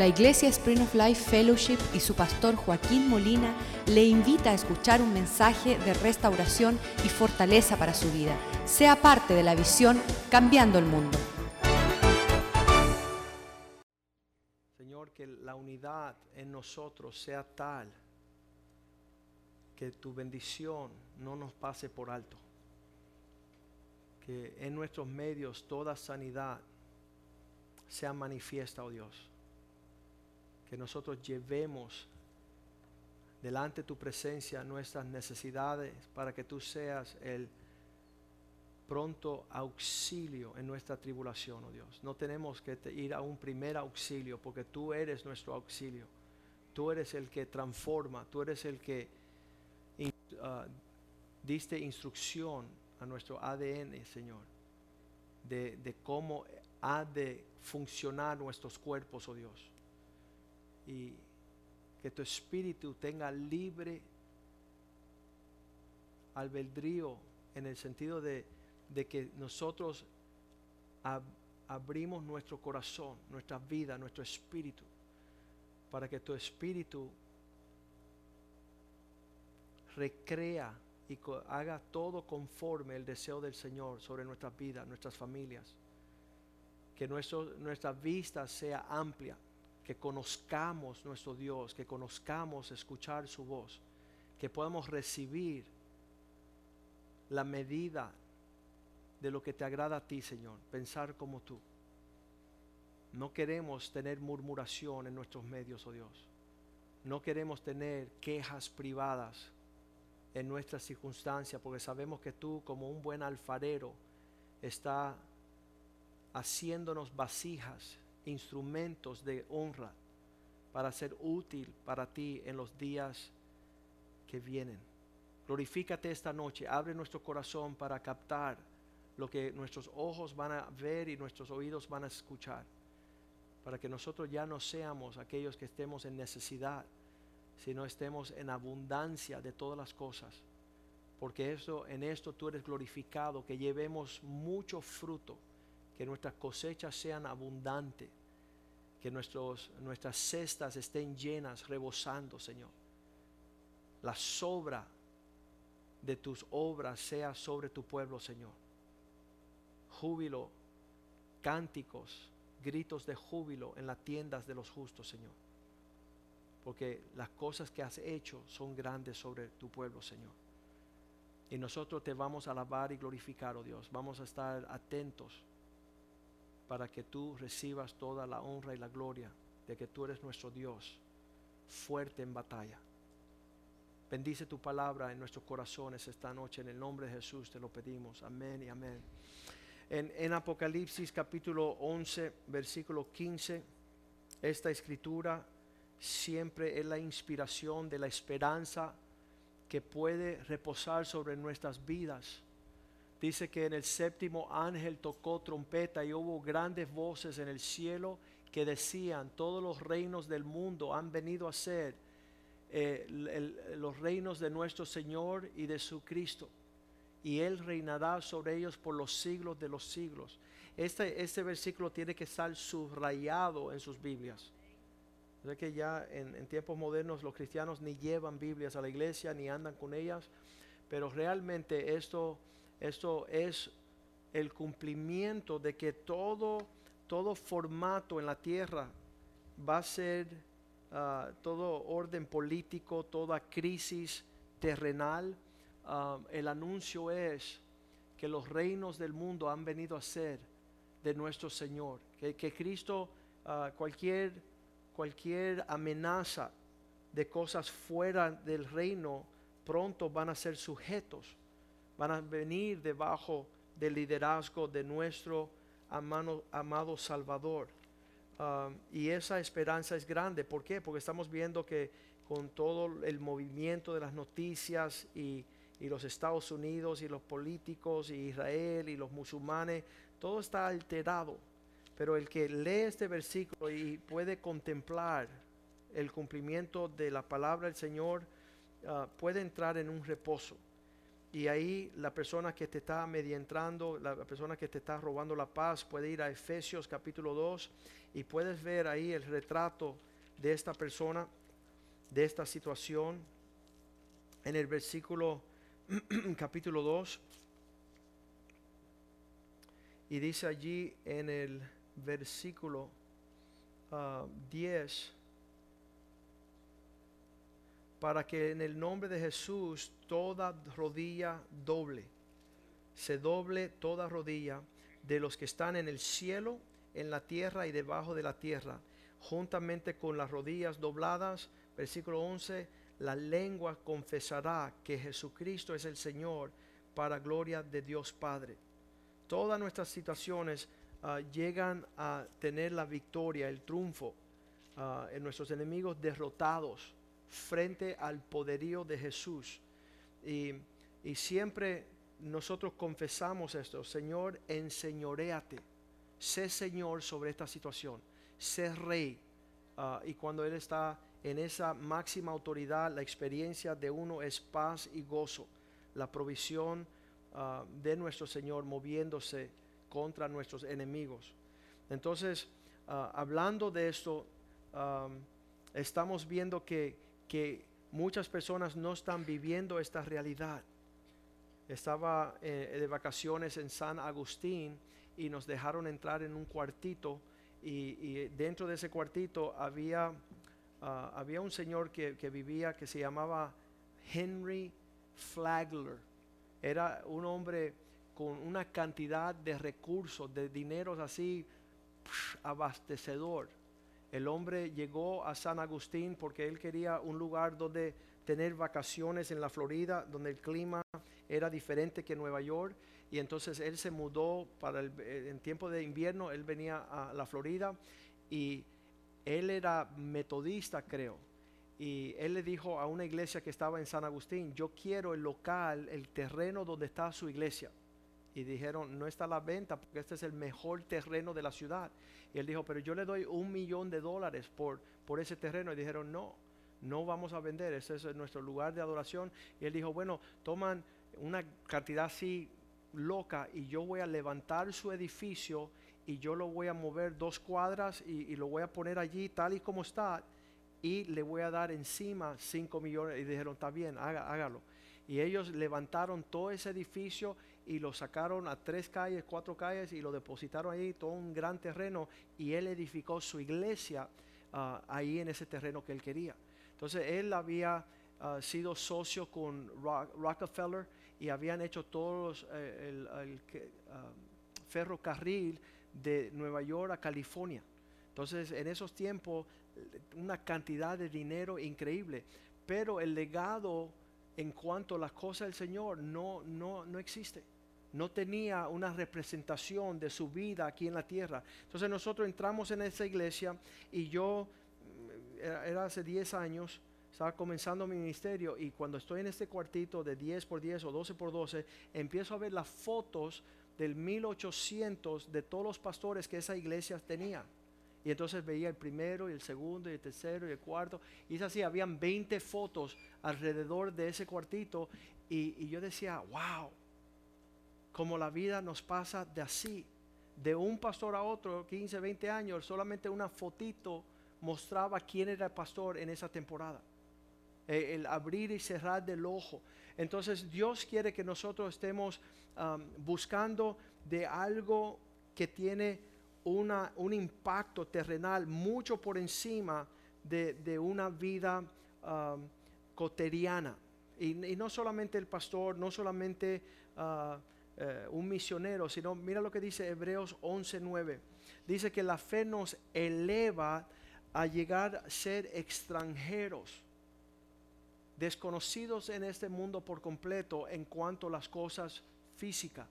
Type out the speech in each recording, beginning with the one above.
La Iglesia Spring of Life Fellowship y su pastor Joaquín Molina le invita a escuchar un mensaje de restauración y fortaleza para su vida. Sea parte de la visión Cambiando el Mundo. Señor, que la unidad en nosotros sea tal que tu bendición no nos pase por alto. Que en nuestros medios toda sanidad sea manifiesta, oh Dios. Que nosotros llevemos delante de tu presencia nuestras necesidades para que tú seas el pronto auxilio en nuestra tribulación, oh Dios. No tenemos que ir a un primer auxilio porque tú eres nuestro auxilio. Tú eres el que transforma, tú eres el que uh, diste instrucción a nuestro ADN, Señor, de, de cómo ha de funcionar nuestros cuerpos, oh Dios. Y que tu espíritu tenga libre albedrío en el sentido de, de que nosotros ab abrimos nuestro corazón, nuestra vida, nuestro espíritu, para que tu espíritu recrea y haga todo conforme el deseo del Señor sobre nuestras vidas, nuestras familias. Que nuestra vista sea amplia, que conozcamos nuestro Dios, que conozcamos escuchar su voz, que podamos recibir la medida de lo que te agrada a ti, Señor, pensar como tú. No queremos tener murmuración en nuestros medios, oh Dios. No queremos tener quejas privadas en nuestras circunstancias, porque sabemos que tú, como un buen alfarero, está haciéndonos vasijas, instrumentos de honra para ser útil para ti en los días que vienen. Glorifícate esta noche, abre nuestro corazón para captar lo que nuestros ojos van a ver y nuestros oídos van a escuchar, para que nosotros ya no seamos aquellos que estemos en necesidad, sino estemos en abundancia de todas las cosas, porque eso, en esto tú eres glorificado, que llevemos mucho fruto que nuestras cosechas sean abundantes, que nuestros, nuestras cestas estén llenas, rebosando, Señor. La sobra de tus obras sea sobre tu pueblo, Señor. Júbilo, cánticos, gritos de júbilo en las tiendas de los justos, Señor. Porque las cosas que has hecho son grandes sobre tu pueblo, Señor. Y nosotros te vamos a alabar y glorificar, oh Dios. Vamos a estar atentos para que tú recibas toda la honra y la gloria de que tú eres nuestro Dios, fuerte en batalla. Bendice tu palabra en nuestros corazones esta noche. En el nombre de Jesús te lo pedimos. Amén y amén. En, en, Apocalipsis capítulo 11, versículo 15, esta escritura siempre es la inspiración de la esperanza que puede reposar sobre nuestras vidas Dice que en el séptimo ángel tocó trompeta y hubo grandes voces en el cielo que decían, todos los reinos del mundo han venido a ser eh, los reinos de nuestro Señor y de su Cristo. Y Él reinará sobre ellos por los siglos de los siglos. Este, este versículo tiene que estar subrayado en sus Biblias. O que ya en tiempos modernos los cristianos ni llevan Biblias a la iglesia ni andan con ellas, pero realmente esto esto es el cumplimiento de que todo, todo formato en la tierra va a ser ah, todo orden político, toda crisis terrenal. Ah, el anuncio es que los reinos del mundo han venido a ser de nuestro Señor, que, Cristo, ah, cualquier, cualquier amenaza de cosas fuera del reino, pronto van a ser sujetos van a venir debajo del liderazgo de nuestro amado, Salvador. Um, y esa esperanza es grande. ¿Por qué? Porque estamos viendo que con todo el movimiento de las noticias y, y los Estados Unidos y los políticos y Israel y los musulmanes, todo está alterado. Pero el que lee este versículo y puede contemplar el cumplimiento de la palabra del Señor, uh, puede entrar en un reposo y ahí la persona que te está medientrando, la persona que te está robando la paz, puede ir a Efesios capítulo 2 y puedes ver ahí el retrato de esta persona, de esta situación. En el versículo capítulo 2. Y dice allí en el versículo 10, ah, para que en el nombre de Jesús toda rodilla doble, se doble toda rodilla de los que están en el cielo, en la tierra y debajo de la tierra, juntamente con las rodillas dobladas, versículo 11, la lengua confesará que Jesucristo es el Señor para gloria de Dios Padre. Todas nuestras situaciones ah, llegan a tener la victoria, el triunfo ah, en nuestros enemigos derrotados frente al poderío de Jesús. Y, siempre nosotros confesamos esto, Señor, enseñoreate, sé Señor sobre esta situación, sé rey. Ah, y cuando Él está en esa máxima autoridad, la experiencia de uno es paz y gozo, la provisión ah, de nuestro Señor moviéndose contra nuestros enemigos. Entonces, ah, hablando de esto, estamos viendo que que muchas personas no están viviendo esta realidad. Estaba eh, de vacaciones en San Agustín y nos dejaron entrar en un cuartito y, dentro de ese cuartito había, ah, había un señor que, vivía que se llamaba Henry Flagler. Era un hombre con una cantidad de recursos, de dineros así abastecedor el hombre llegó a San Agustín porque él quería un lugar donde tener vacaciones en la Florida, donde el clima era diferente que Nueva York. Y entonces él se mudó para el eh, en tiempo de invierno, él venía a la Florida y él era metodista, creo. Y él le dijo a una iglesia que estaba en San Agustín, yo quiero el local, el terreno donde está su iglesia. Y dijeron, no está a la venta porque este es el mejor terreno de la ciudad. Y él dijo, pero yo le doy un millón de dólares por, por ese terreno. Y dijeron, no, no vamos a vender, ese es nuestro lugar de adoración. Y él dijo, bueno, toman una cantidad así loca y yo voy a levantar su edificio y yo lo voy a mover dos cuadras y, lo voy a poner allí tal y como está y le voy a dar encima cinco millones. Y dijeron, está bien, hágalo. Y ellos levantaron todo ese edificio y lo sacaron a tres calles, cuatro calles y lo depositaron ahí, todo un gran terreno y él edificó su iglesia ah, ahí en ese terreno que él quería. Entonces él había ah, sido socio con Rockefeller y habían hecho todos eh, el, ah, ferrocarril de Nueva York a California. Entonces en esos tiempos una cantidad de dinero increíble, pero el legado en cuanto a las cosas del Señor no, no, no existe. No tenía una representación de su vida aquí en la tierra. Entonces nosotros entramos en esa iglesia y yo, mm, era, hace 10 años, estaba comenzando mi ministerio y cuando estoy en este cuartito de 10 por 10 o 12 por 12, empiezo a ver las fotos del 1800 de todos los pastores que esa iglesia tenía. Y entonces veía el primero y el segundo y el tercero y el cuarto. Y es así, habían 20 fotos alrededor de ese cuartito. Y, yo decía, wow, como la vida nos pasa de así. De un pastor a otro, 15, 20 años, solamente una fotito mostraba quién era el pastor en esa temporada. E, el abrir y cerrar del ojo. Entonces Dios quiere que nosotros estemos um, buscando de algo que tiene una, un impacto terrenal mucho por encima de, una vida um, coteriana. Y, no solamente el pastor, no solamente uh, eh, un misionero, sino mira lo que dice Hebreos 11:9. Dice que la fe nos eleva a llegar a ser extranjeros, desconocidos en este mundo por completo en cuanto a las cosas físicas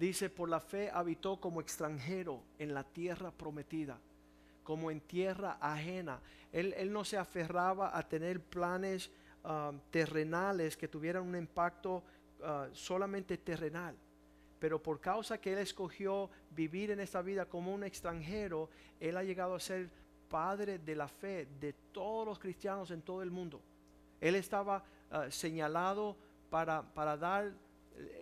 Dice, por la fe habitó como extranjero en la tierra prometida, como en tierra ajena. Él, no se aferraba a tener planes ah, terrenales que tuvieran un impacto ah, solamente terrenal. Pero por causa que él escogió vivir en esta vida como un extranjero, él ha llegado a ser padre de la fe de todos los cristianos en todo el mundo. Él estaba ah, señalado para, para dar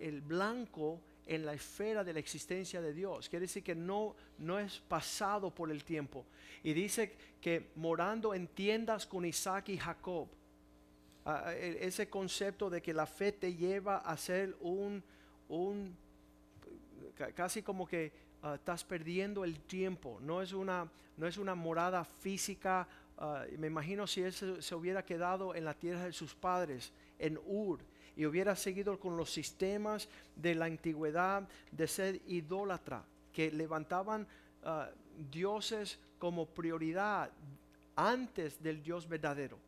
el blanco en la esfera de la existencia de Dios. Quiere decir que no, no es pasado por el tiempo. Y dice que morando en tiendas con Isaac y Jacob, ah, e, ese concepto de que la fe te lleva a ser un, un casi como que ah, estás perdiendo el tiempo. No es una, no es una morada física. Ah, me imagino si él se, hubiera quedado en la tierra de sus padres, en Ur, y hubiera seguido con los sistemas de la antigüedad de ser idólatra, que levantaban ah, dioses como prioridad antes del Dios verdadero.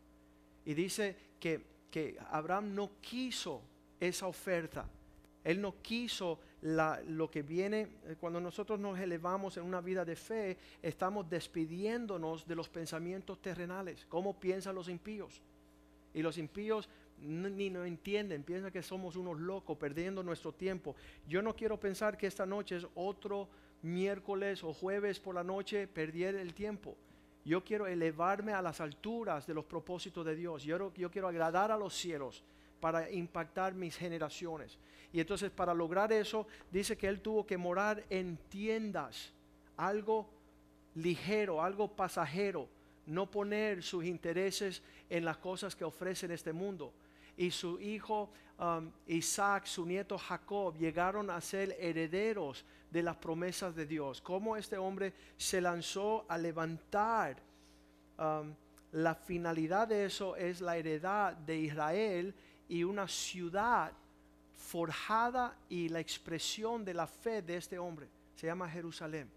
Y dice que, que Abraham no quiso esa oferta. Él no quiso lo que viene, eh, cuando nosotros nos elevamos en una vida de fe, estamos despidiéndonos de los pensamientos terrenales, cómo piensan los impíos. Y los impíos ni no entienden, piensan que somos unos locos perdiendo nuestro tiempo. Yo no quiero pensar que esta noche es otro miércoles o jueves por la noche perder el tiempo. Yo quiero elevarme a las alturas de los propósitos de Dios. Yo, yo quiero agradar a los cielos para impactar mis generaciones. Y entonces para lograr eso, dice que él tuvo que morar en tiendas, algo ligero, algo pasajero, no poner sus intereses en las cosas que ofrecen este mundo. Y su hijo um, Isaac, su nieto Jacob, llegaron a ser herederos de las promesas de Dios. Cómo este hombre se lanzó a levantar. Um, la finalidad de eso es la heredad de Israel y una ciudad forjada y la expresión de la fe de este hombre. Se llama Jerusalén,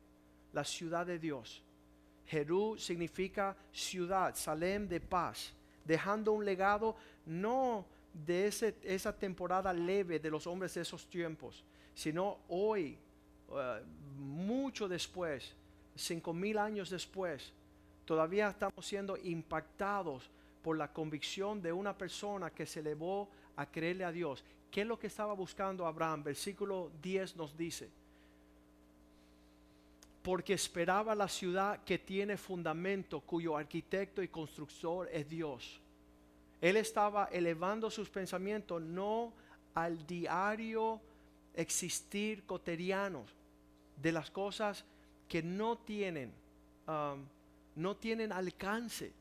la ciudad de Dios. Jerú significa ciudad, Salem de paz, dejando un legado no de ese, esa temporada leve de los hombres de esos tiempos, sino hoy, eh, mucho después, cinco mil años después, todavía estamos siendo impactados por la convicción de una persona que se elevó a creerle a Dios. ¿Qué es lo que estaba buscando Abraham? Versículo 10 nos dice, porque esperaba la ciudad que tiene fundamento, cuyo arquitecto y constructor es Dios. Él estaba elevando sus pensamientos no al diario existir cotidiano de las cosas que no tienen, um, no tienen alcance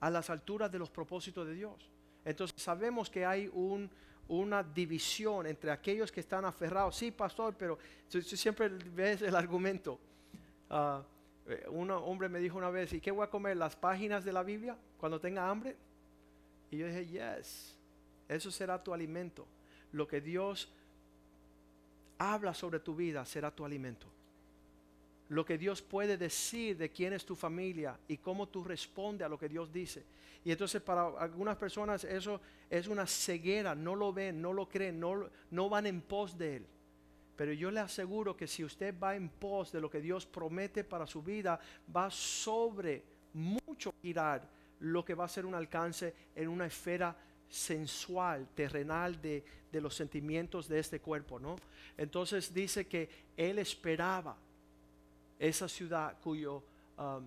a las alturas de los propósitos de Dios. Entonces sabemos que hay una división entre aquellos que están aferrados. Sí, pastor, pero siempre ves el argumento. Ah, eh, un hombre me dijo una vez, ¿y qué voy a comer? ¿Las páginas de la Biblia cuando tenga hambre? Y yo dije, yes, eso será tu alimento. Lo que Dios habla sobre tu vida será tu alimento lo que Dios puede decir de quién es tu familia y cómo tú respondes a lo que Dios dice. Y entonces para algunas personas eso es una ceguera, no lo ven, no lo creen, no, no van en pos de Él. Pero yo le aseguro que si usted va en pos de lo que Dios promete para su vida, va sobre mucho girar lo que va a ser un alcance en una esfera sensual, terrenal de, de los sentimientos de este cuerpo, ¿no? Entonces dice que él esperaba esa ciudad cuyo um,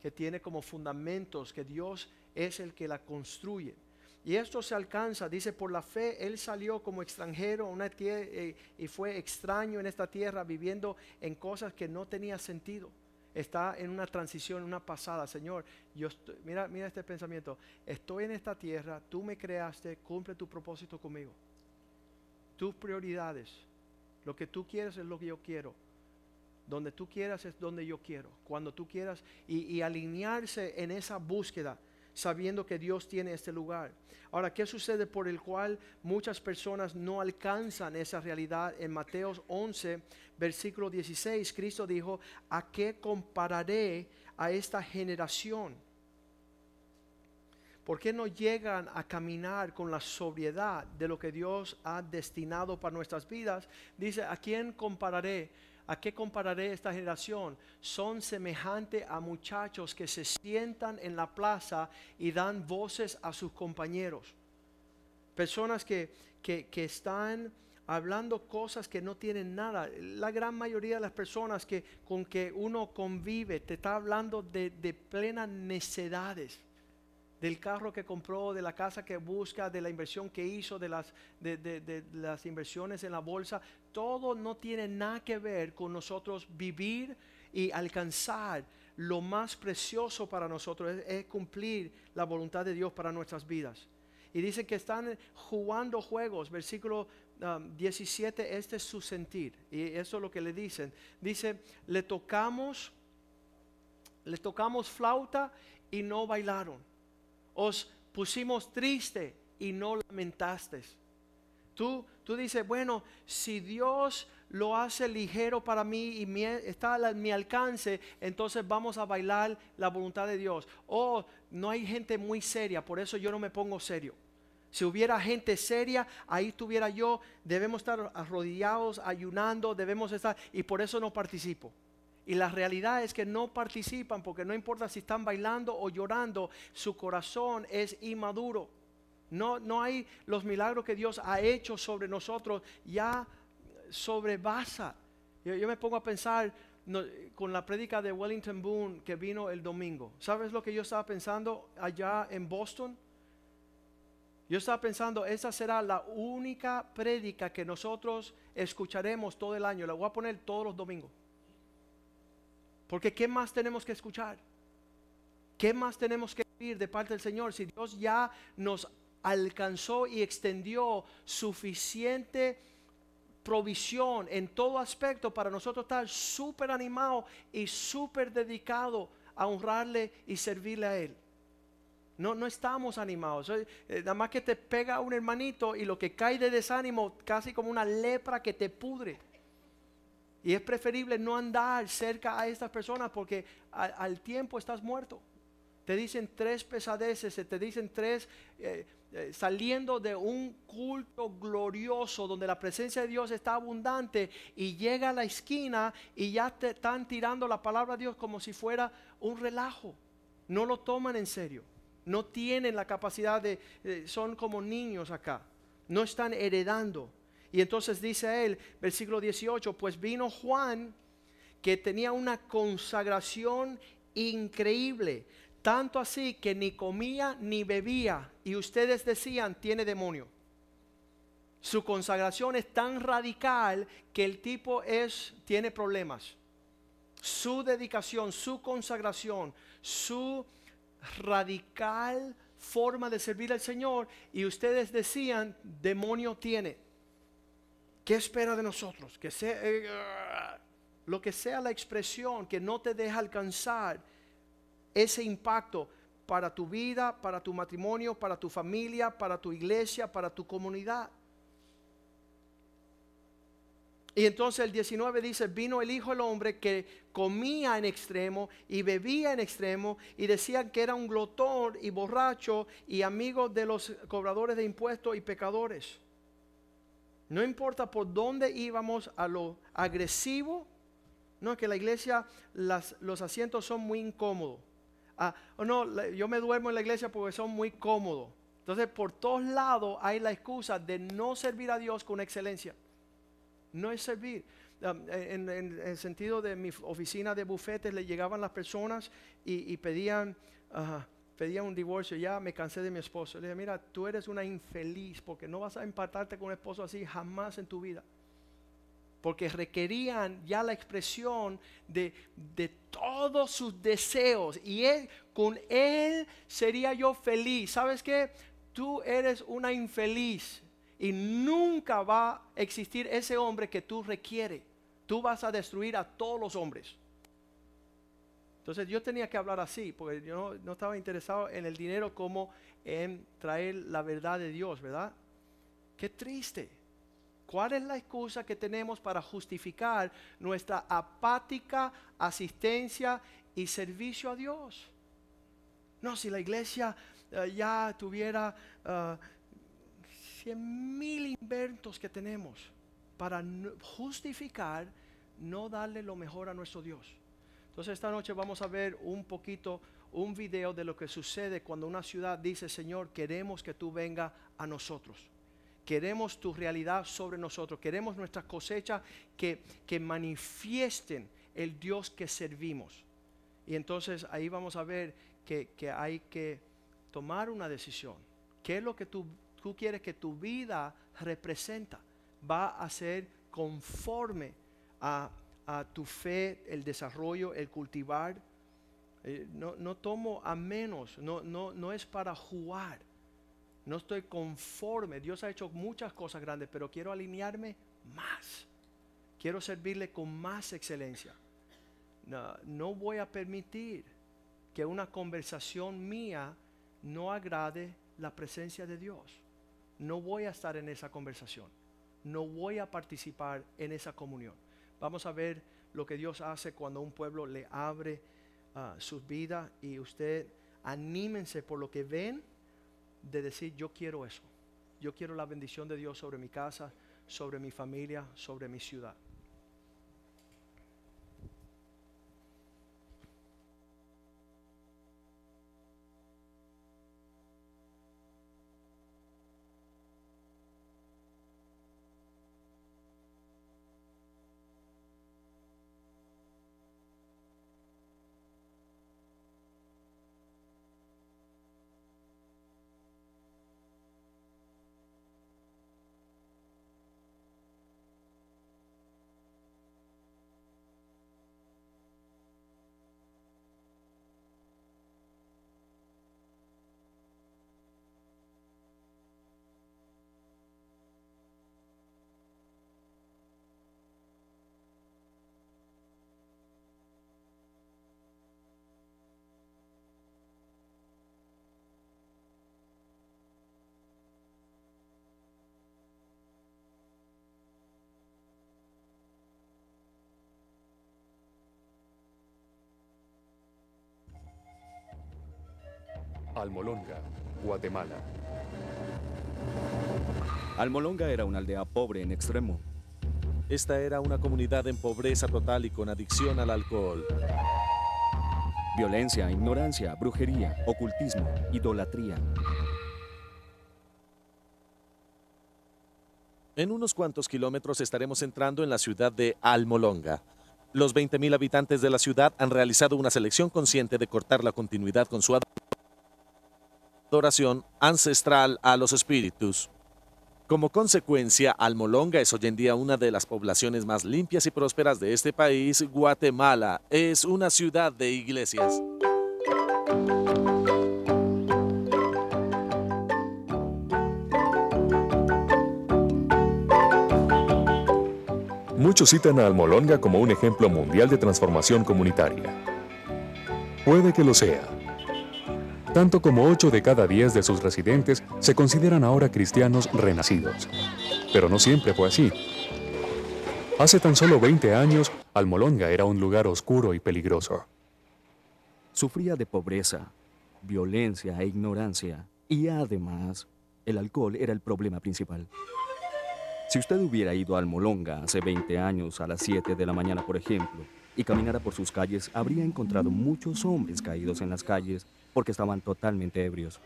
que tiene como fundamentos que Dios es el que la construye. Y esto se alcanza, dice, por la fe, él salió como extranjero una eh, y fue extraño en esta tierra, viviendo en cosas que no tenía sentido. Está en una transición, una pasada. Señor, yo mira, mira este pensamiento. Estoy en esta tierra, tú me creaste, cumple tu propósito conmigo. Tus prioridades, lo que tú quieres es lo que yo quiero. Donde tú quieras es donde yo quiero. Cuando tú quieras. Y, alinearse en esa búsqueda sabiendo que Dios tiene este lugar. Ahora, ¿qué sucede por el cual muchas personas no alcanzan esa realidad? En Mateos 11, versículo 16, Cristo dijo, ¿a qué compararé a esta generación? ¿Por qué no llegan a caminar con la sobriedad de lo que Dios ha destinado para nuestras vidas? Dice, ¿a quién compararé? ¿A qué compararé esta generación? Son semejantes a muchachos que se sientan en la plaza y dan voces a sus compañeros. Personas que, que, están hablando cosas que no tienen nada. La gran mayoría de las personas que, con que uno convive te está hablando de, de plenas necedades del carro que compró, de la casa que busca, de la inversión que hizo, de las, de, de- las inversiones en la bolsa, todo no tiene nada que ver con nosotros vivir y alcanzar lo más precioso para nosotros, es, es cumplir la voluntad de Dios para nuestras vidas. Y dice que están jugando juegos, versículo um, 17, este es su sentir. Y eso es lo que le dicen. Dice, le tocamos, le tocamos flauta y no bailaron. Os pusimos triste y no lamentasteis. Tú, tú dices, bueno, si Dios lo hace ligero para mí y está a mi alcance, entonces vamos a bailar la voluntad de Dios. O no hay gente muy seria, por eso yo no me pongo serio. Si hubiera gente seria, ahí estuviera yo, debemos estar arrodillados, ayunando, debemos estar, y por eso no participo. Y la realidad es que no participan porque no importa si están bailando o llorando, su corazón es inmaduro. No, no hay los milagros que Dios ha hecho sobre nosotros, ya sobrebasa. Yo, yo me pongo a pensar con la prédica de Wellington Boone que vino el domingo. ¿Sabes lo que yo estaba pensando allá en Boston? Yo estaba pensando, esa será la única prédica que nosotros escucharemos todo el año. La voy a poner todos los domingos. Porque ¿qué más tenemos que escuchar? ¿Qué más tenemos que oír de parte del Señor? Si Dios ya nos alcanzó y extendió suficiente provisión en todo aspecto para nosotros estar súper animados y súper dedicados a honrarle y servirle a Él. No, no estamos animados. Eh, nada más que te pega un hermanito y lo que cae de desánimo, casi como una lepra que te pudre. Y es preferible no andar cerca a estas personas porque al tiempo estás muerto. Te dicen tres pesadeces, te dicen tres, eh, eh, saliendo de un culto glorioso donde la presencia de Dios está abundante y llega a la esquina y ya te están tirando la palabra de Dios como si fuera un relajo. No lo toman en serio. No tienen la capacidad de, eh, son como niños acá. No están heredando. Y entonces dice él, versículo 18, pues vino Juan que tenía una consagración increíble, tanto así que ni comía ni bebía, y ustedes decían, tiene demonio. Su consagración es tan radical que el tipo es, tiene problemas. Su dedicación, su consagración, su radical forma de servir al Señor, y ustedes decían, demonio tiene. ¿Qué espera de nosotros? Que sea eh, lo que sea la expresión que no te deja alcanzar ese impacto para tu vida, para tu matrimonio, para tu familia, para tu iglesia, para tu comunidad. Y entonces el 19 dice, vino el Hijo del Hombre que comía en extremo y bebía en extremo y decían que era un glotón y borracho y amigo de los cobradores de impuestos y pecadores. No importa por dónde íbamos a lo agresivo, no, que la iglesia, los asientos son muy incómodos. Ah, oh, no, yo me duermo en la iglesia porque son muy cómodos. Entonces, por todos lados hay la excusa de no servir a Dios con excelencia. No es servir. Um, en, el sentido de mi oficina de bufetes, le llegaban las personas y, pedían, ah, pedían un divorcio. Ya me cansé de mi esposo. Le dije, mira, tú eres una infeliz porque no vas a empatarte con un esposo así jamás en tu vida porque requerían ya la expresión de, de todos sus deseos. Y con él sería yo feliz. ¿Sabes qué? Tú eres una infeliz y nunca va a existir ese hombre que tú requieres. Tú vas a destruir a todos los hombres. Entonces yo tenía que hablar así, porque yo no, estaba interesado en el dinero como en traer la verdad de Dios, ¿verdad? Qué triste. ¿Cuál es la excusa que tenemos para justificar nuestra apática asistencia y servicio a Dios? No, si la iglesia eh, ya tuviera ah, cien mil inventos que tenemos para justificar no darle lo mejor a nuestro Dios. Entonces esta noche vamos a ver un poquito, un video de lo que sucede cuando una ciudad dice, Señor, queremos que tú venga a nosotros. Queremos tu realidad sobre nosotros. Queremos nuestras cosechas que, que manifiesten el Dios que servimos. Y entonces ahí vamos a ver que, que hay que tomar una decisión. ¿Qué es lo que tú, tú quieres que tu vida representa? Va a ser conforme a, a tu fe, el desarrollo, el cultivar. Eh, no, no, tomo a menos, no, no, no es para jugar. No estoy conforme. Dios ha hecho muchas cosas grandes, pero quiero alinearme más. Quiero servirle con más excelencia. No, no voy a permitir que una conversación mía no agrade la presencia de Dios. No voy a estar en esa conversación. No voy a participar en esa comunión. Vamos a ver lo que Dios hace cuando un pueblo le abre uh, sus vidas y usted anímense por lo que ven de decir yo quiero eso. Yo quiero la bendición de Dios sobre mi casa, sobre mi familia, sobre mi ciudad. Almolonga, Guatemala. Almolonga era una aldea pobre en extremo. Esta era una comunidad en pobreza total y con adicción al alcohol. Violencia, ignorancia, brujería, ocultismo, idolatría. En unos cuantos kilómetros estaremos entrando en la ciudad de Almolonga. Los 20.000 habitantes de la ciudad han realizado una selección consciente de cortar la continuidad con su adoración ancestral a los espíritus. Como consecuencia, Almolonga es hoy en día una de las poblaciones más limpias y prósperas de este país. Guatemala es una ciudad de iglesias. Muchos citan a Almolonga como un ejemplo mundial de transformación comunitaria. Puede que lo sea, tanto como 8 de cada 10 de sus residentes se consideran ahora cristianos renacidos. Pero no siempre fue así. Hace tan solo 20 años, Almolonga era un lugar oscuro y peligroso. Sufría de pobreza, violencia e ignorancia, y además, el alcohol era el problema principal. Si usted hubiera ido a Almolonga hace 20 años a las 7 de la mañana, por ejemplo, y caminara por sus calles, habría encontrado muchos hombres caídos en las calles porque estaban totalmente ebrios.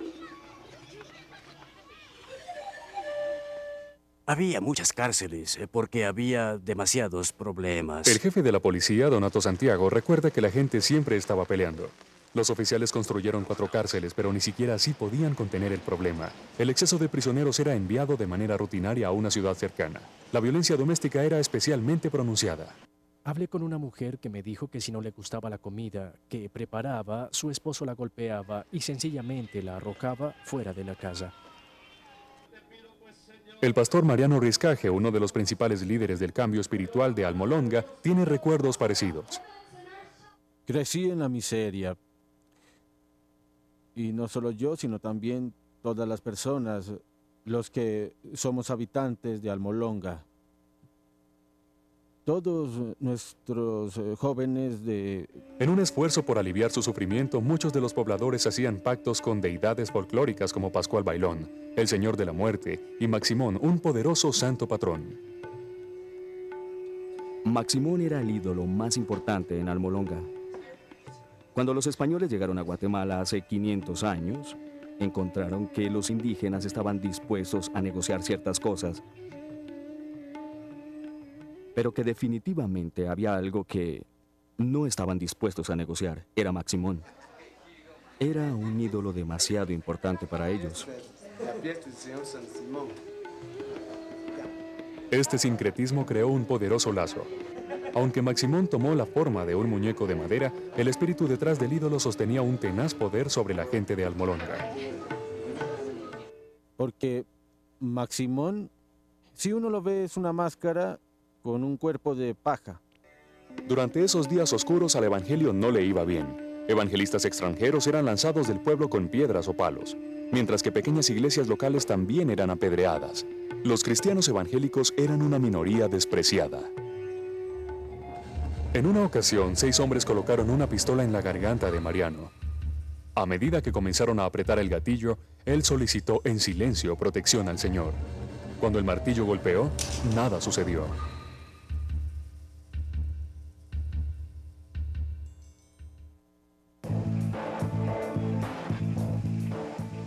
Había muchas cárceles eh, porque había demasiados problemas. El jefe de la policía, Donato Santiago, recuerda que la gente siempre estaba peleando. Los oficiales construyeron cuatro cárceles, pero ni siquiera así podían contener el problema. El exceso de prisioneros era enviado de manera rutinaria a una ciudad cercana. La violencia doméstica era especialmente pronunciada. Hablé con una mujer que me dijo que si no le gustaba la comida que preparaba, su esposo la golpeaba y sencillamente la arrojaba fuera de la casa. El pastor Mariano Rizcaje, uno de los principales líderes del cambio espiritual de Almolonga, tiene recuerdos parecidos. Crecí en la miseria. Y no solo yo, sino también todas las personas, los que somos habitantes de Almolonga todos nuestros eh, jóvenes de... En un esfuerzo por aliviar su sufrimiento, muchos de los pobladores hacían pactos con deidades folclóricas como Pascual Bailón, el Señor de la Muerte, y Maximón, un poderoso santo patrón. Maximón era el ídolo más importante en Almolonga. Cuando los españoles llegaron a Guatemala hace 500 años, encontraron que los indígenas estaban dispuestos a negociar ciertas cosas pero que definitivamente había algo que no estaban dispuestos a negociar. Era Maximón. era un ídolo demasiado importante para ellos. Este sincretismo creó un poderoso lazo. Aunque Maximón tomó la forma de un muñeco de madera, el espíritu detrás del ídolo sostenía un tenaz poder sobre la gente de Almolonga. Porque Maximón, si uno lo ve, es una máscara con un cuerpo de paja. Durante esos días oscuros al Evangelio no le iba bien. Evangelistas extranjeros eran lanzados del pueblo con piedras o palos, mientras que pequeñas iglesias locales también eran apedreadas. Los cristianos evangélicos eran una minoría despreciada. En una ocasión, seis hombres colocaron una pistola en la garganta de Mariano. A medida que comenzaron a apretar el gatillo, él solicitó en silencio protección al Señor. Cuando el martillo golpeó, nada sucedió.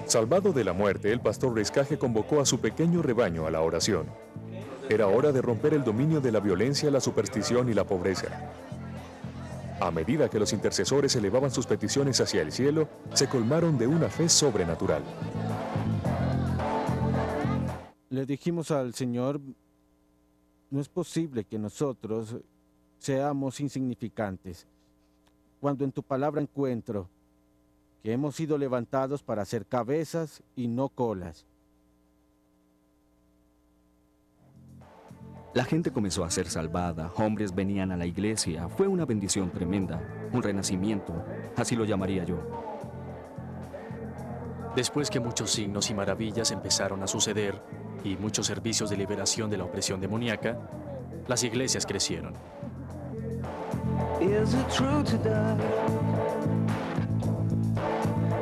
Salvado de la muerte, el pastor Rescaje convocó a su pequeño rebaño a la oración. Era hora de romper el dominio de la violencia, la superstición y la pobreza. A medida que los intercesores elevaban sus peticiones hacia el cielo, se colmaron de una fe sobrenatural. Le dijimos al Señor, no es posible que nosotros seamos insignificantes. Cuando en tu palabra encuentro que hemos sido levantados para ser cabezas y no colas. La gente comenzó a ser salvada, hombres venían a la iglesia, fue una bendición tremenda, un renacimiento, así lo llamaría yo. Después que muchos signos y maravillas empezaron a suceder y muchos servicios de liberación de la opresión demoníaca, las iglesias crecieron. Is it true today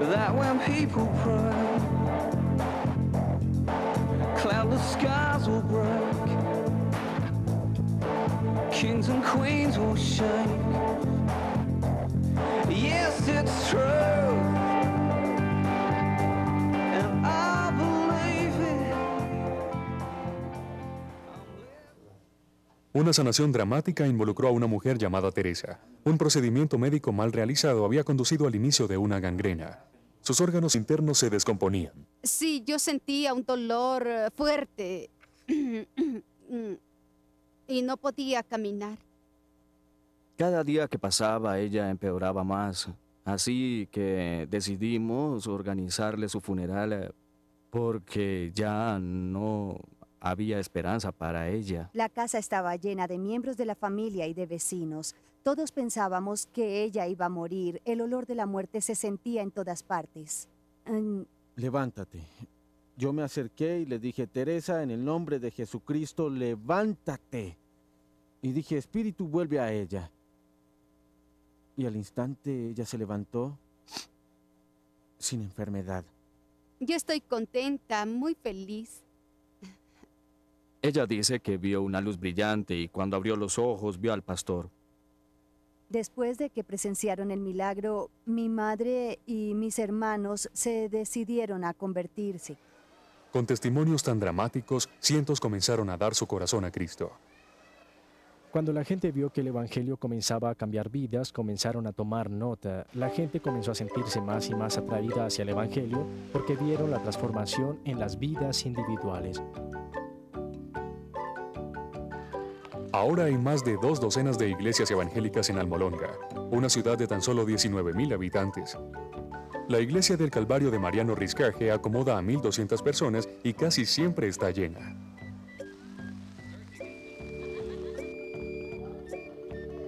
that when people pray, cloudless skies will break, kings and queens will shake? Yes, it's true. Una sanación dramática involucró a una mujer llamada Teresa. Un procedimiento médico mal realizado había conducido al inicio de una gangrena. Sus órganos internos se descomponían. Sí, yo sentía un dolor eh, fuerte y no podía caminar. Cada día que pasaba ella empeoraba más, así que decidimos organizarle su funeral eh, porque ya no había esperanza para ella. La casa estaba llena de miembros de la familia y de vecinos. Todos pensábamos que ella iba a morir. El olor de la muerte se sentía en todas partes. Mm, Levántate. Yo me acerqué y le dije, Teresa, en el nombre de Jesucristo, levántate. Y dije, Espíritu, vuelve a ella. Y al instante ella se levantó sin enfermedad. Yo estoy contenta, muy feliz. Ella dice que vio una luz brillante y cuando abrió los ojos vio al pastor. Después de que presenciaron el milagro, mi madre y mis hermanos se decidieron a convertirse. Con testimonios tan dramáticos, cientos comenzaron a dar su corazón a Cristo. Cuando la gente vio que el Evangelio comenzaba a cambiar vidas, comenzaron a tomar nota. La gente comenzó a sentirse más y más atraída hacia el Evangelio porque vieron la transformación en las vidas individuales. Ahora hay más de dos docenas de iglesias evangélicas en Almolonga, una ciudad de tan solo 19.000 habitantes. La iglesia del Calvario de Mariano Riscaje acomoda a 1.200 personas y casi siempre está llena.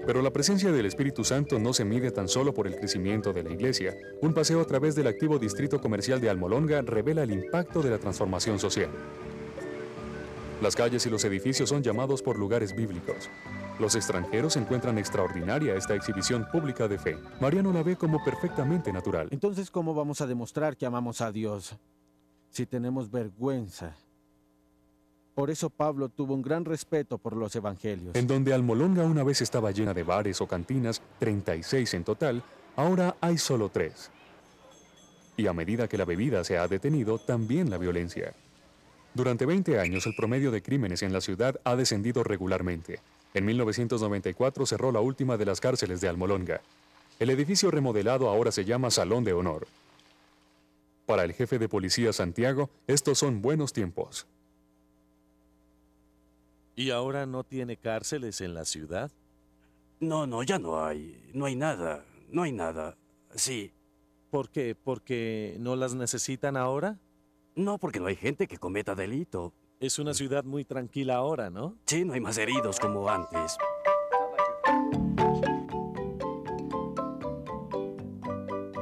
Pero la presencia del Espíritu Santo no se mide tan solo por el crecimiento de la iglesia. Un paseo a través del activo distrito comercial de Almolonga revela el impacto de la transformación social. Las calles y los edificios son llamados por lugares bíblicos. Los extranjeros encuentran extraordinaria esta exhibición pública de fe. Mariano la ve como perfectamente natural. Entonces, ¿cómo vamos a demostrar que amamos a Dios si tenemos vergüenza? Por eso Pablo tuvo un gran respeto por los evangelios. En donde Almolonga una vez estaba llena de bares o cantinas, 36 en total, ahora hay solo tres. Y a medida que la bebida se ha detenido, también la violencia. Durante 20 años el promedio de crímenes en la ciudad ha descendido regularmente. En 1994 cerró la última de las cárceles de Almolonga. El edificio remodelado ahora se llama Salón de Honor. Para el jefe de policía Santiago, estos son buenos tiempos. ¿Y ahora no tiene cárceles en la ciudad? No, no, ya no hay. No hay nada. No hay nada. Sí. ¿Por qué? ¿Porque no las necesitan ahora? No, porque no hay gente que cometa delito. Es una ciudad muy tranquila ahora, ¿no? Sí, no hay más heridos como antes.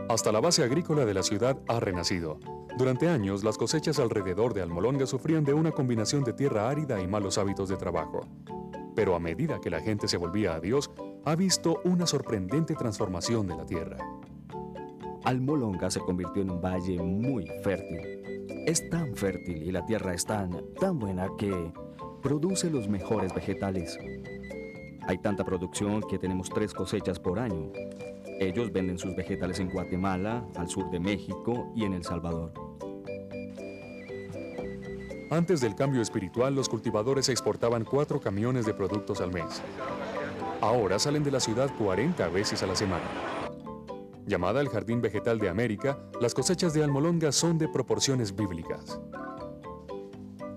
Hasta la base agrícola de la ciudad ha renacido. Durante años, las cosechas alrededor de Almolonga sufrían de una combinación de tierra árida y malos hábitos de trabajo. Pero a medida que la gente se volvía a Dios, ha visto una sorprendente transformación de la tierra. Almolonga se convirtió en un valle muy fértil. Es tan fértil y la tierra es tan, tan buena que produce los mejores vegetales. Hay tanta producción que tenemos tres cosechas por año. Ellos venden sus vegetales en Guatemala, al sur de México y en El Salvador. Antes del cambio espiritual, los cultivadores exportaban cuatro camiones de productos al mes. Ahora salen de la ciudad 40 veces a la semana. Llamada el Jardín Vegetal de América, las cosechas de Almolonga son de proporciones bíblicas.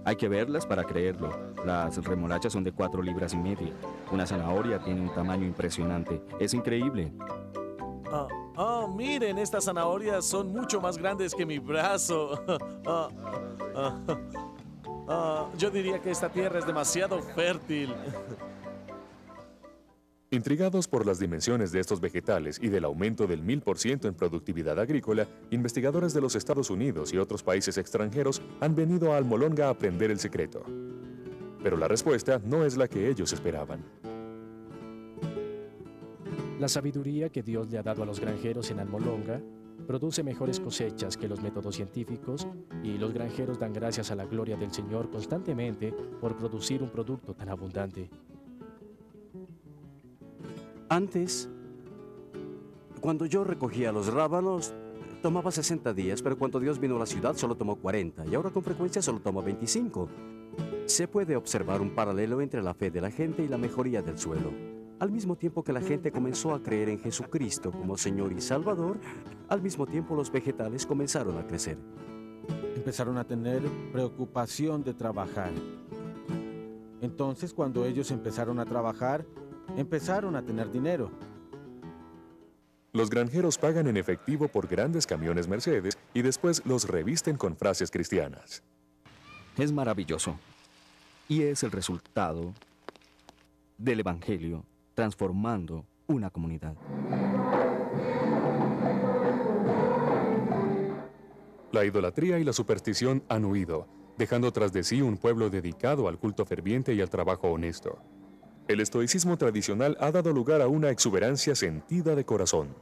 Hay que verlas para creerlo. Las remolachas son de 4 libras y media. Una zanahoria tiene un tamaño impresionante. Es increíble. Ah, ah, miren, estas zanahorias son mucho más grandes que mi brazo. Ah, ah, ah, yo diría que esta tierra es demasiado fértil. Intrigados por las dimensiones de estos vegetales y del aumento del 1000% en productividad agrícola, investigadores de los Estados Unidos y otros países extranjeros han venido a Almolonga a aprender el secreto. Pero la respuesta no es la que ellos esperaban. La sabiduría que Dios le ha dado a los granjeros en Almolonga produce mejores cosechas que los métodos científicos y los granjeros dan gracias a la gloria del Señor constantemente por producir un producto tan abundante. Antes, cuando yo recogía los rábanos, tomaba 60 días, pero cuando Dios vino a la ciudad solo tomó 40 y ahora con frecuencia solo toma 25. Se puede observar un paralelo entre la fe de la gente y la mejoría del suelo. Al mismo tiempo que la gente comenzó a creer en Jesucristo como Señor y Salvador, al mismo tiempo los vegetales comenzaron a crecer. Empezaron a tener preocupación de trabajar. Entonces, cuando ellos empezaron a trabajar, empezaron a tener dinero. Los granjeros pagan en efectivo por grandes camiones Mercedes y después los revisten con frases cristianas. Es maravilloso. Y es el resultado del Evangelio transformando una comunidad. La idolatría y la superstición han huido, dejando tras de sí un pueblo dedicado al culto ferviente y al trabajo honesto. El estoicismo tradicional ha dado lugar a una exuberancia sentida de corazón.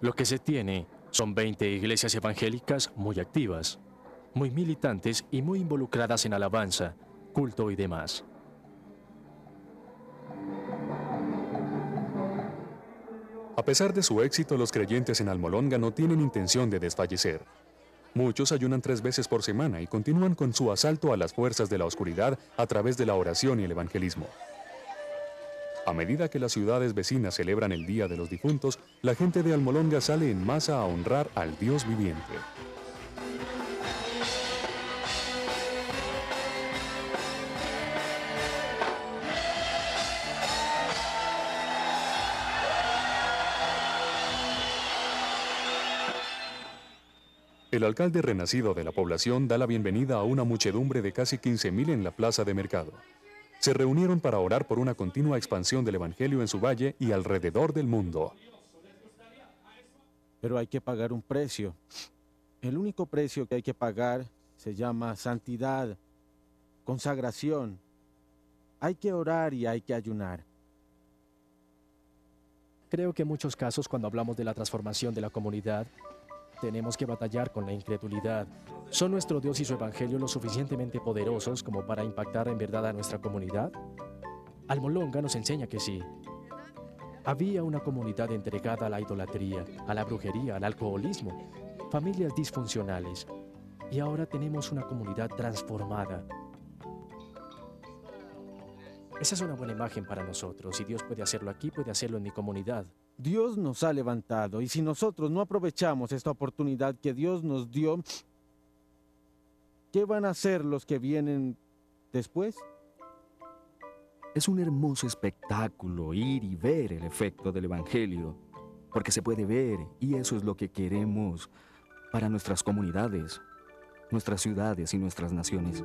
Lo que se tiene son 20 iglesias evangélicas muy activas, muy militantes y muy involucradas en alabanza, culto y demás. A pesar de su éxito, los creyentes en Almolonga no tienen intención de desfallecer. Muchos ayunan tres veces por semana y continúan con su asalto a las fuerzas de la oscuridad a través de la oración y el evangelismo. A medida que las ciudades vecinas celebran el Día de los Difuntos, la gente de Almolonga sale en masa a honrar al Dios viviente. El alcalde renacido de la población da la bienvenida a una muchedumbre de casi 15.000 en la plaza de mercado. Se reunieron para orar por una continua expansión del Evangelio en su valle y alrededor del mundo. Pero hay que pagar un precio. El único precio que hay que pagar se llama santidad, consagración. Hay que orar y hay que ayunar. Creo que en muchos casos cuando hablamos de la transformación de la comunidad, tenemos que batallar con la incredulidad. ¿Son nuestro Dios y su Evangelio lo suficientemente poderosos como para impactar en verdad a nuestra comunidad? Almolonga nos enseña que sí. Había una comunidad entregada a la idolatría, a la brujería, al alcoholismo, familias disfuncionales. Y ahora tenemos una comunidad transformada. Esa es una buena imagen para nosotros. Si Dios puede hacerlo aquí, puede hacerlo en mi comunidad. Dios nos ha levantado y si nosotros no aprovechamos esta oportunidad que Dios nos dio, ¿qué van a hacer los que vienen después? Es un hermoso espectáculo ir y ver el efecto del Evangelio, porque se puede ver y eso es lo que queremos para nuestras comunidades, nuestras ciudades y nuestras naciones.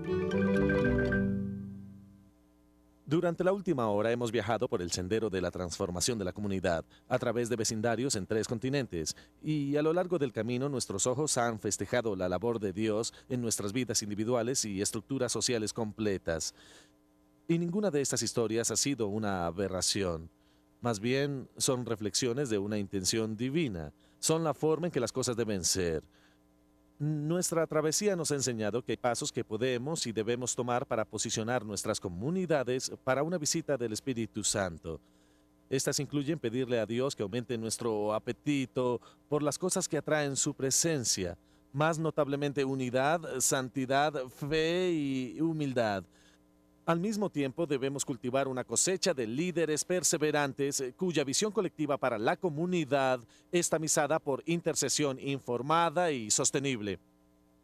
Durante la última hora hemos viajado por el sendero de la transformación de la comunidad a través de vecindarios en tres continentes y a lo largo del camino nuestros ojos han festejado la labor de Dios en nuestras vidas individuales y estructuras sociales completas. Y ninguna de estas historias ha sido una aberración. Más bien son reflexiones de una intención divina. Son la forma en que las cosas deben ser. Nuestra travesía nos ha enseñado que hay pasos que podemos y debemos tomar para posicionar nuestras comunidades para una visita del Espíritu Santo. Estas incluyen pedirle a Dios que aumente nuestro apetito por las cosas que atraen su presencia, más notablemente unidad, santidad, fe y humildad. Al mismo tiempo debemos cultivar una cosecha de líderes perseverantes eh, cuya visión colectiva para la comunidad es tamizada por intercesión informada y sostenible.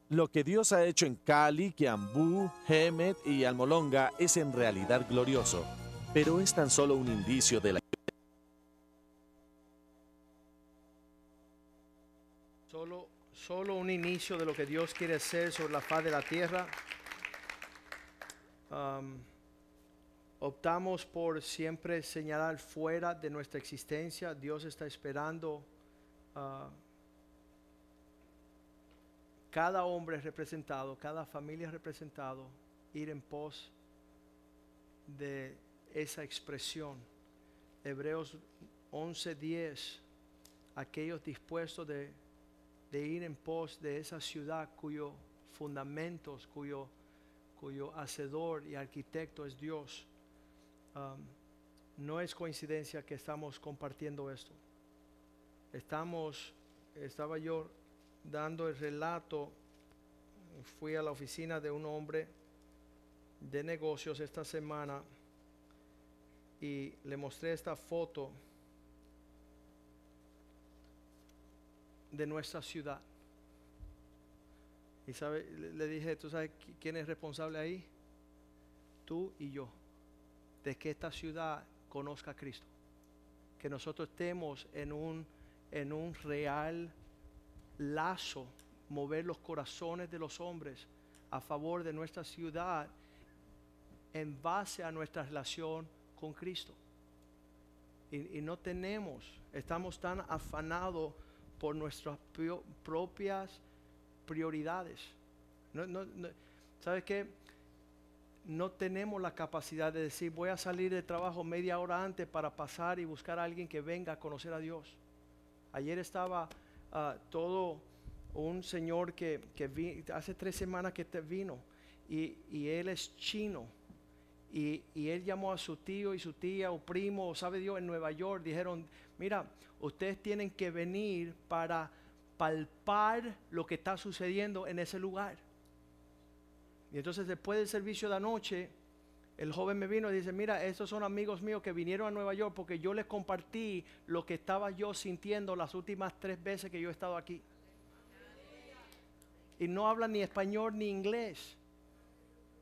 Lo que Dios ha hecho en Cali, Kiambú, Hemet y Almolonga es en realidad glorioso, pero es tan solo un indicio de la Solo, solo un inicio de lo que Dios quiere hacer sobre la faz de la tierra. Optamos por siempre señalar fuera de nuestra existencia. Dios está esperando uh, cada hombre representado, cada familia representado, ir en pos de esa expresión. Hebreos 11:10, aquellos dispuestos de, de ir en pos de esa ciudad cuyo fundamentos, cuyo cuyo hacedor y arquitecto es Dios. Um, no es coincidencia que estamos compartiendo esto. Estamos, estaba yo dando el relato, fui a la oficina de un hombre de negocios esta semana y le mostré esta foto de nuestra ciudad. Y sabe, le, dije, ¿tú sabes qui- quién es responsable ahí? Tú y yo. De que esta ciudad conozca a Cristo. Que nosotros estemos en un, en un real lazo, mover los corazones de los hombres a favor de nuestra ciudad en base a nuestra relación con Cristo. Y, y no tenemos, estamos tan afanados por nuestras propias prioridades. No, no, ¿Sabes qué? No tenemos la capacidad de decir, voy a salir de trabajo media hora antes para pasar y buscar a alguien que venga a conocer a Dios. Ayer estaba ah, todo un señor que, hace tres semanas que te vino y, y él es chino. Y, y él llamó a su tío y su tía o primo, o sabe Dios, en Nueva York. Dijeron, mira, ustedes tienen que venir para palpar lo que está sucediendo en ese lugar. Y entonces después del servicio de anoche, el joven me vino y dice, mira, estos son amigos míos que vinieron a Nueva York porque yo les compartí lo que estaba yo sintiendo las últimas tres veces que yo he estado aquí. Y no hablan ni español ni inglés.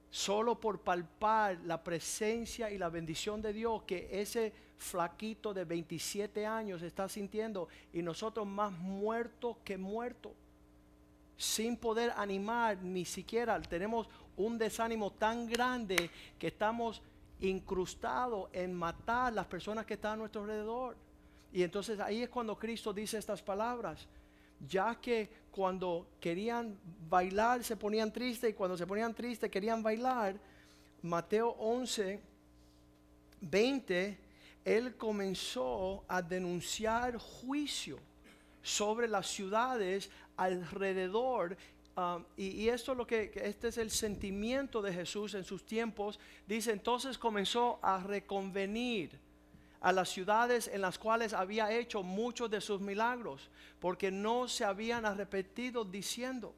Solo por palpar la presencia y la bendición de Dios que ese flaquito de 27 años está sintiendo y nosotros más muertos que muertos sin poder animar ni siquiera tenemos un desánimo tan grande que estamos incrustados en matar las personas que están a nuestro alrededor. Y entonces ahí es cuando Cristo dice estas palabras, ya que cuando querían bailar se ponían tristes y cuando se ponían tristes querían bailar, Mateo 11, 20, él comenzó a denunciar juicio sobre las ciudades alrededor. um, y, y esto es lo que, este es el sentimiento de Jesús en sus tiempos. Dice, entonces comenzó a reconvenir a las ciudades en las cuales había hecho muchos de sus milagros, porque no se habían arrepentido diciendo,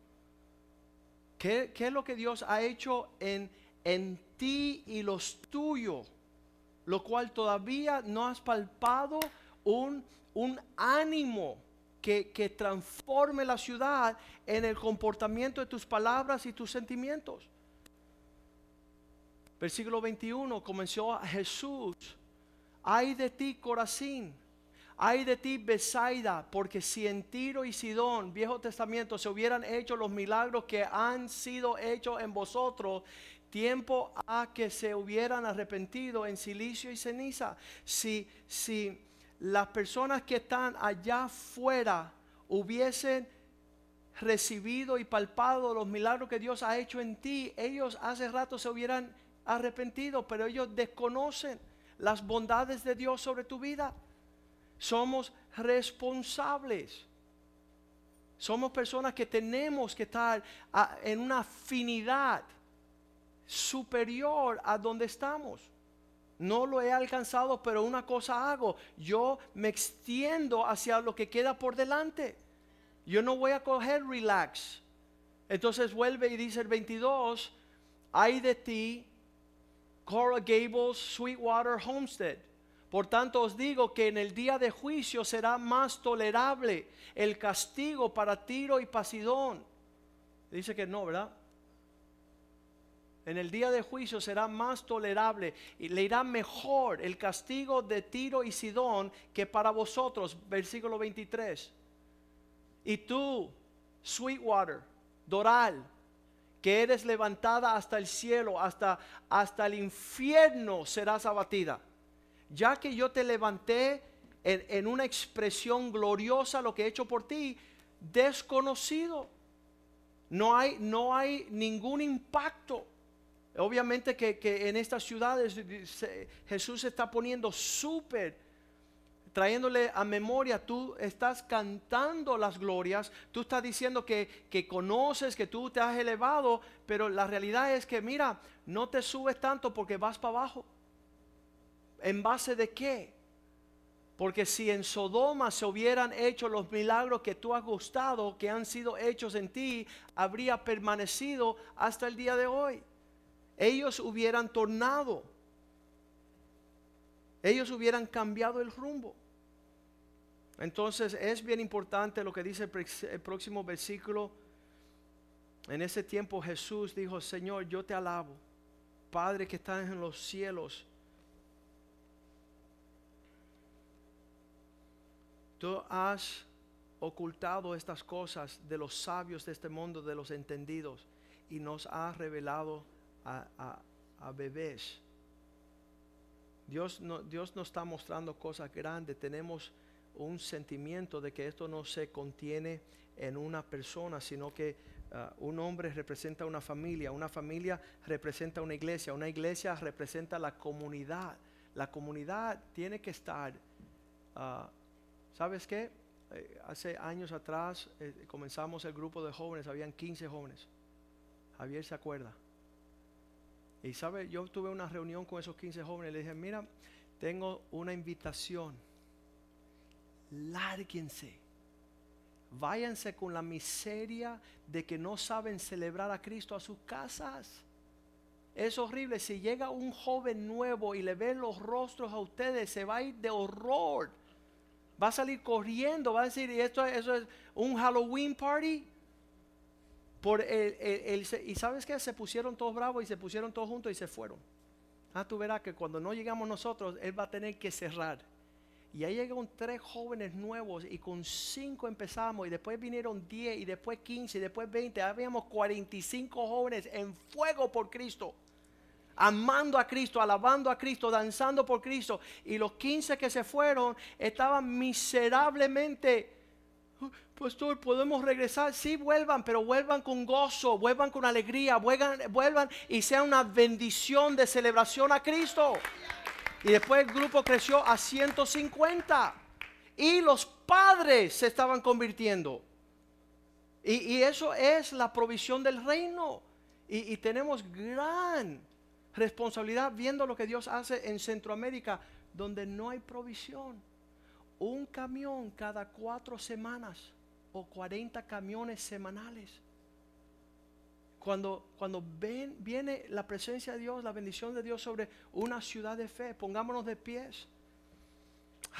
¿qué, qué es lo que Dios ha hecho en, en ti y los tuyos? Lo cual todavía no has palpado un, un ánimo que, que transforme la ciudad en el comportamiento de tus palabras y tus sentimientos. Versículo 21 comenzó a Jesús. Ay de ti, Corazín. Ay de ti, Besaida, porque si en Tiro y Sidón, Viejo Testamento, se hubieran hecho los milagros que han sido hechos en vosotros, tiempo a que se hubieran arrepentido en silicio y ceniza. Si, si las personas que están allá afuera hubiesen recibido y palpado los milagros que Dios ha hecho en ti, ellos hace rato se hubieran arrepentido, pero ellos desconocen las bondades de Dios sobre tu vida. Somos responsables. Somos personas que tenemos que estar en una afinidad superior a donde estamos. No lo he alcanzado, pero una cosa hago. Yo me extiendo hacia lo que queda por delante. Yo no voy a coger relax. Entonces vuelve y dice el 22, hay de ti, Coral Gables, Sweetwater, Homestead. Por tanto os digo que en el día de juicio será más tolerable el castigo para Tiro y Pasidón. Dice que no, ¿verdad? En el día de juicio será más tolerable y le irá mejor el castigo de Tiro y Sidón que para vosotros. Versículo 23. Y tú, Sweetwater, Doral, que eres levantada hasta el cielo, hasta, hasta el infierno serás abatida. Ya que yo te levanté en, en una expresión gloriosa lo que he hecho por ti, desconocido. No hay, no hay ningún impacto. Obviamente que, en estas ciudades Jesús está poniendo súper, trayéndole a memoria, tú estás cantando las glorias, tú estás diciendo que, que conoces, que tú te has elevado, pero la realidad es que mira, no te subes tanto porque vas para abajo. ¿En base de qué? Porque si en Sodoma se hubieran hecho los milagros que tú has gustado, que han sido hechos en ti, habría permanecido hasta el día de hoy. Ellos hubieran tornado. Ellos hubieran cambiado el rumbo. Entonces es bien importante lo que dice el, próximo versículo. En ese tiempo Jesús dijo, Señor, yo te alabo. Padre que estás en los cielos. Tú has ocultado estas cosas de los sabios de este mundo, de los entendidos, y nos has revelado a, bebés. Dios no, Dios nos está mostrando cosas grandes. Tenemos un sentimiento de que esto no se contiene en una persona, sino que ah, un hombre representa una familia, una familia representa una iglesia, una iglesia representa la comunidad. La comunidad tiene que estar, ah, ¿sabes qué? Eh, hace años atrás eh, comenzamos el grupo de jóvenes, habían 15 jóvenes. Javier se acuerda. Y sabe, yo tuve una reunión con esos 15 jóvenes le dije, mira, tengo una invitación. Lárguense. Váyanse con la miseria de que no saben celebrar a Cristo a sus casas. Es horrible. Si llega un joven nuevo y le ven los rostros a ustedes, se va a ir de horror. Va a salir corriendo, va a decir, ¿y esto eso es un Halloween party? Por el, el- el- y sabes qué, se pusieron todos bravos y se pusieron todos juntos y se fueron. Ah, tú verás que cuando no llegamos nosotros, él va a tener que cerrar. Y ahí llegaron tres jóvenes nuevos y con cinco empezamos y después vinieron 10 y después 15 y después 20. Habíamos 45 jóvenes en fuego por Cristo. Amando a Cristo, alabando a Cristo, danzando por Cristo. Y los 15 que se fueron estaban miserablemente Pastor, ¿podemos regresar? Sí, vuelvan, pero vuelvan con gozo, vuelvan con alegría, vuelvan, y sea una bendición de celebración a Cristo. Y después el grupo creció a 150 y los padres se estaban convirtiendo. Y, eso es la provisión del reino. Y tenemos gran responsabilidad viendo lo que Dios hace en Centroamérica, donde no hay provisión un camión cada cuatro semanas o 40 camiones semanales. Cuando, cuando ven, viene la presencia de Dios, la bendición de Dios sobre una ciudad de fe, pongámonos de pies.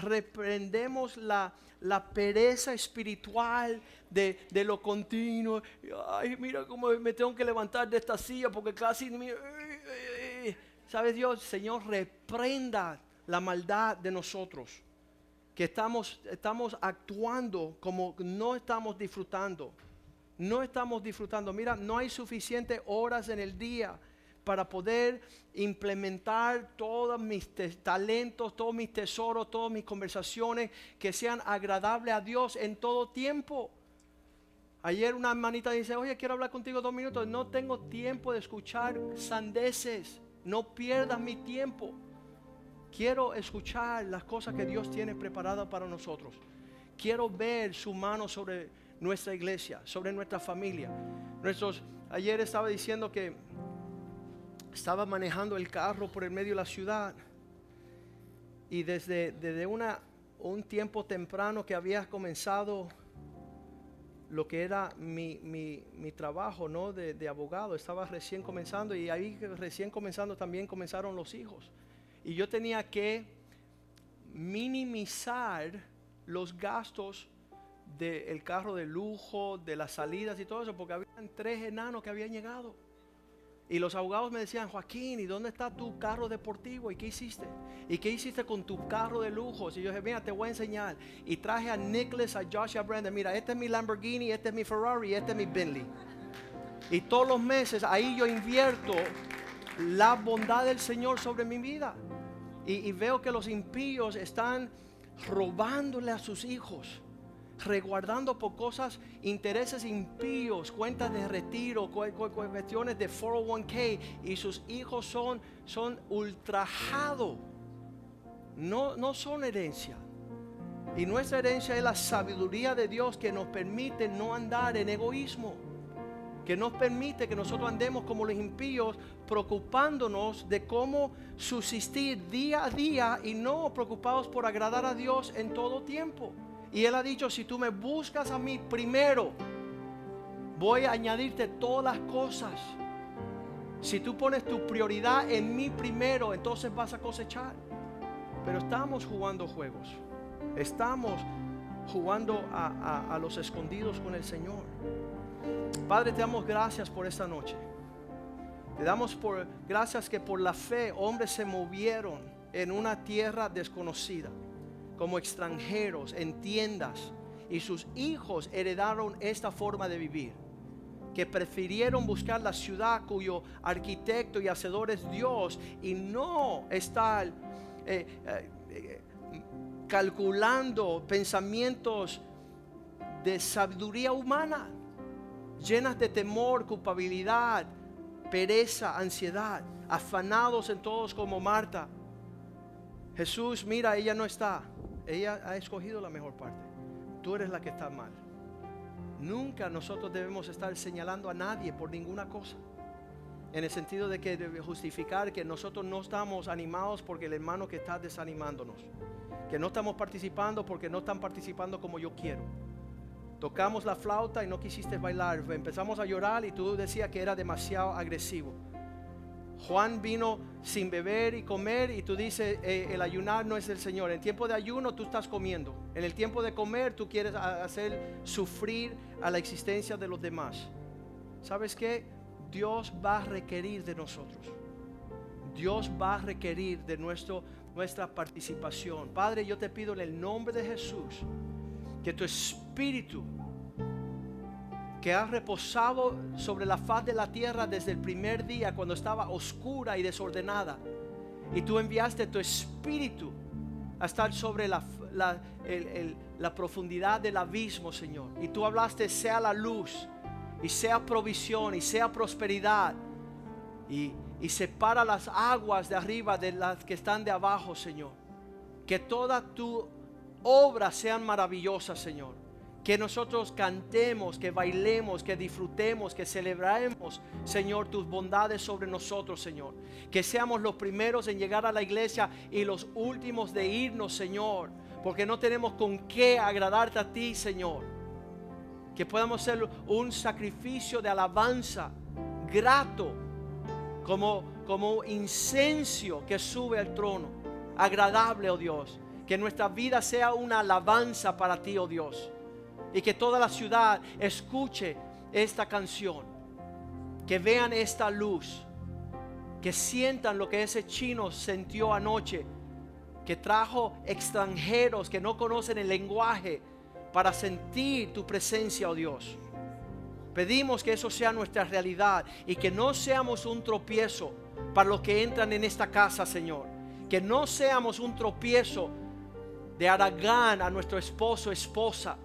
reprendemos la, la pereza espiritual de, de lo continuo. Ay, mira cómo me tengo que levantar de esta silla porque casi... mi- ¿Sabes Dios? Señor, reprenda la maldad de nosotros. Que estamos, estamos actuando como no estamos disfrutando. No estamos disfrutando. Mira, no hay suficientes horas en el día para poder implementar todos mis talentos, todos mis tesoros, todas mis conversaciones que sean agradables a Dios en todo tiempo. Ayer una hermanita dice, oye, quiero hablar contigo dos minutos. No tengo tiempo de escuchar sandeces. No pierdas mi tiempo. Quiero escuchar las cosas que Dios tiene preparadas para nosotros. Quiero ver su mano sobre nuestra iglesia, sobre nuestra familia. Nuestros, ayer estaba diciendo que estaba manejando el carro por el medio de la ciudad y desde, desde una, un tiempo temprano que había comenzado lo que era mi, mi- mi trabajo ¿no? de, de abogado, estaba recién comenzando y ahí recién comenzando también comenzaron los hijos. Y yo tenía que minimizar los gastos del carro de lujo, de las salidas y todo eso, porque habían tres enanos que habían llegado. Y los abogados me decían, Joaquín, ¿y dónde está tu carro deportivo? ¿Y qué hiciste? ¿Y qué hiciste con tu carro de lujo? Y yo dije, mira, te voy a enseñar. Y traje a Nicholas, a Josh y a Brandon, mira, este es mi Lamborghini, este es mi Ferrari, este es mi Bentley. Y todos los meses ahí yo invierto la bondad del Señor sobre mi vida. Y, veo que los impíos están robándole a sus hijos, reguardando por cosas, intereses impíos, cuentas de retiro, cu- cu- cu- cuestiones de 401k, y sus hijos son, son ultrajados. No, no son herencia. Y nuestra herencia es la sabiduría de Dios que nos permite no andar en egoísmo que nos permite que nosotros andemos como los impíos, preocupándonos de cómo subsistir día a día y no preocupados por agradar a Dios en todo tiempo. Y Él ha dicho, si tú me buscas a mí primero, voy a añadirte todas las cosas. Si tú pones tu prioridad en mí primero, entonces vas a cosechar. Pero estamos jugando juegos. Estamos jugando a, a- a los escondidos con el Señor. Padre, te damos gracias por esta noche. Te damos gracias que por la fe hombres se movieron en una tierra desconocida, como extranjeros en tiendas, y sus hijos heredaron esta forma de vivir, que prefirieron buscar la ciudad cuyo arquitecto y hacedor es Dios y no estar eh, eh, calculando pensamientos de sabiduría humana llenas de temor, culpabilidad, pereza, ansiedad, afanados en todos como Marta. Jesús, mira, ella no está. Ella ha escogido la mejor parte. Tú eres la que está mal. Nunca nosotros debemos estar señalando a nadie por ninguna cosa. En el sentido de que debe justificar que nosotros no estamos animados porque el hermano que está desanimándonos. Que no estamos participando porque no están participando como yo quiero. Tocamos la flauta y no quisiste bailar. Empezamos a llorar y tú decías que era demasiado agresivo. Juan vino sin beber y comer y tú dices, eh, el ayunar no es el Señor. En tiempo de ayuno tú estás comiendo. En el tiempo de comer tú quieres hacer sufrir a la existencia de los demás. ¿Sabes qué? Dios va a requerir de nosotros. Dios va a requerir de nuestro, nuestra participación. Padre, yo te pido en el nombre de Jesús que tu espíritu que ha reposado sobre la faz de la tierra desde el primer día cuando estaba oscura y desordenada. Y tú enviaste tu espíritu a estar sobre la, la- la profundidad del abismo, Señor. Y tú hablaste, sea la luz, y sea provisión, y sea prosperidad. Y, y separa las aguas de arriba de las que están de abajo, Señor. Que toda tu obra sean maravillosas, Señor. Que nosotros cantemos, que bailemos, que disfrutemos, que celebremos, Señor, tus bondades sobre nosotros, Señor. Que seamos los primeros en llegar a la iglesia y los últimos de irnos, Señor. Porque no tenemos con qué agradarte a ti, Señor. Que podamos ser un sacrificio de alabanza grato, como, como incenso que sube al trono. Agradable, oh Dios. Que nuestra vida sea una alabanza para ti, oh Dios. Y que toda la ciudad escuche esta canción. Que vean esta luz. Que sientan lo que ese chino sintió anoche. Que trajo extranjeros que no conocen el lenguaje para sentir tu presencia, oh Dios. Pedimos que eso sea nuestra realidad y que no seamos un tropiezo para los que entran en esta casa, Señor. Que no seamos un tropiezo de Aragán a nuestro esposo, esposa,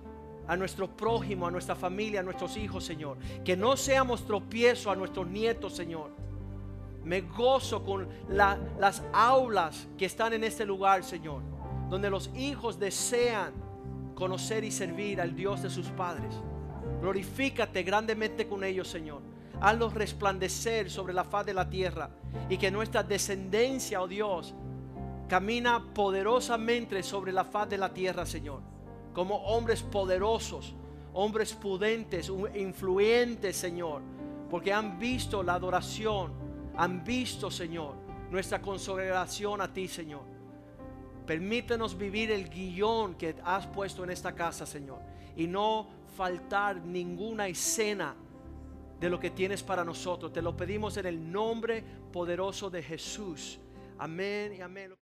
a nuestro prójimo, a nuestra familia, a nuestros hijos, Señor. Que no seamos tropiezo a nuestros nietos, Señor. Me gozo con la- las aulas que están en este lugar, Señor, donde los hijos desean conocer y servir al Dios de sus padres. Glorifícate grandemente con ellos, Señor. Hazlos resplandecer sobre la faz de la tierra y que nuestra descendencia, oh Dios, camina poderosamente sobre la faz de la tierra, Señor. Como hombres poderosos, hombres pudentes, u- influyentes, Señor. Porque han visto la adoración, han visto, Señor, nuestra consagración a ti, Señor. Permítenos vivir el guion que has puesto en esta casa, Señor. Y no faltar ninguna escena de lo que tienes para nosotros. Te lo pedimos en el nombre poderoso de Jesús. Amén y amén.